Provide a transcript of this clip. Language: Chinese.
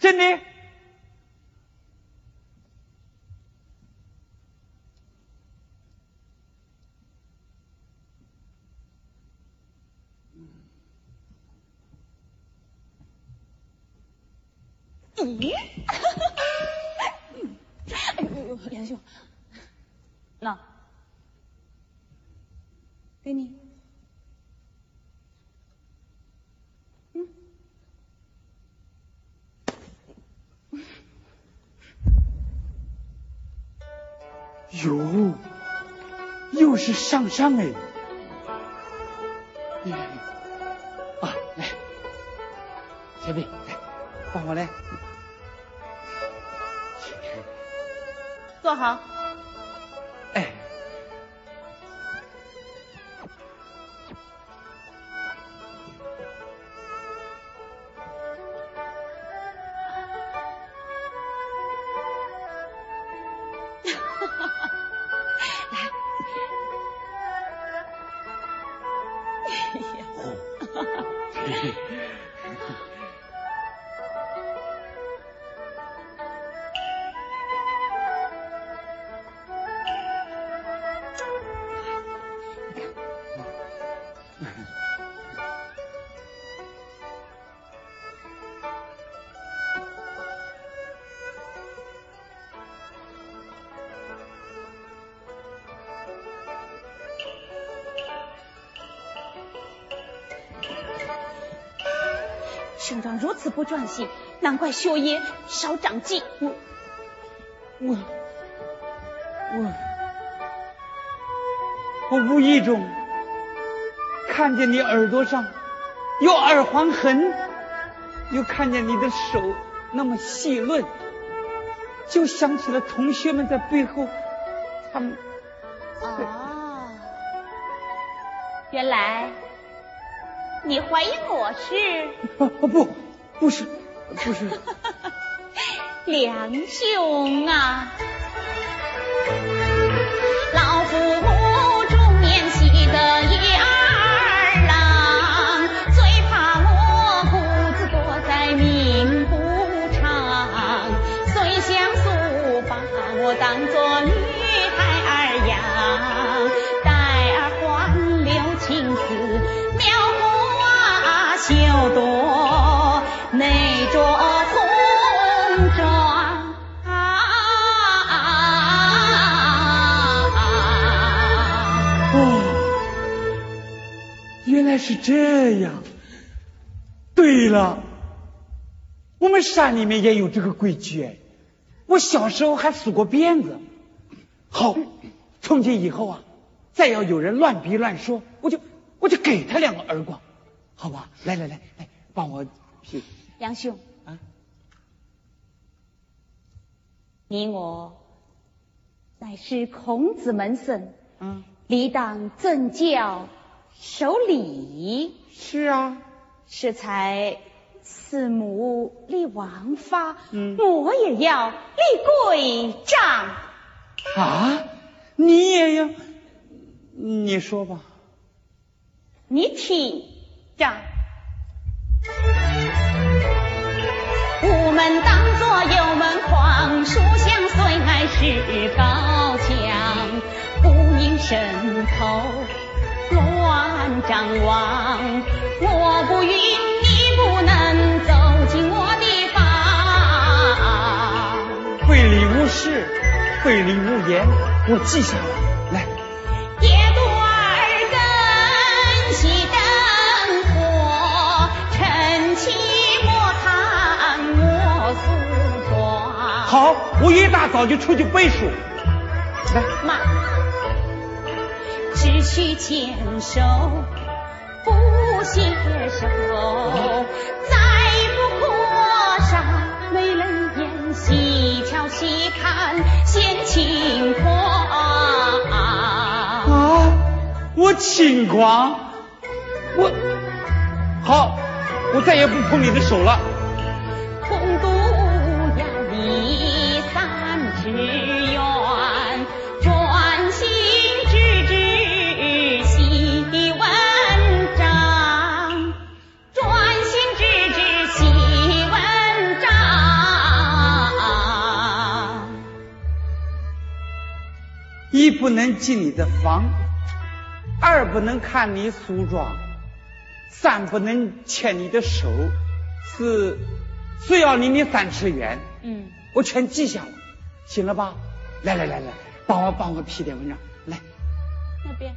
真的。咦？哎呦，杨兄，那给你。哟，又是上上哎！啊，来，小贝，来，帮我来。坐好。ハハハ。兄长如此不专心，难怪学业少长进。我我我我无意中看见你耳朵上有耳环痕，又看见你的手那么细嫩，就想起了同学们在背后，他们哦，原来。你怀疑我是？啊 不，不是，不是。梁兄啊，好多那着红妆哦，原来是这样。对了，我们山里面也有这个规矩，我小时候还数过鞭子。好，从今以后啊，再要有人乱逼乱说，我就我就给他两个耳光。好吧，来来来来，帮我批。杨兄啊，你我乃是孔子门生，嗯，理当尊教守礼。是啊，适才四母立王法，嗯，我也要立规章。啊，你也要？你说吧。你听。午门当作有门框，书香虽爱是高墙，不应伸头乱张望。我不允你不能走进我的房。会礼无事，会礼无言，我记下了。好，我一大早就出去背书。来，妈，只需牵手不携手，再不过上美人眼，细瞧细看显轻狂。啊，我轻狂，我好，我再也不碰你的手了。一不能进你的房，二不能看你梳妆，三不能牵你的手，四四要离你三尺远。嗯，我全记下了，行了吧？来来来来，帮我帮我批点文章，来。那边。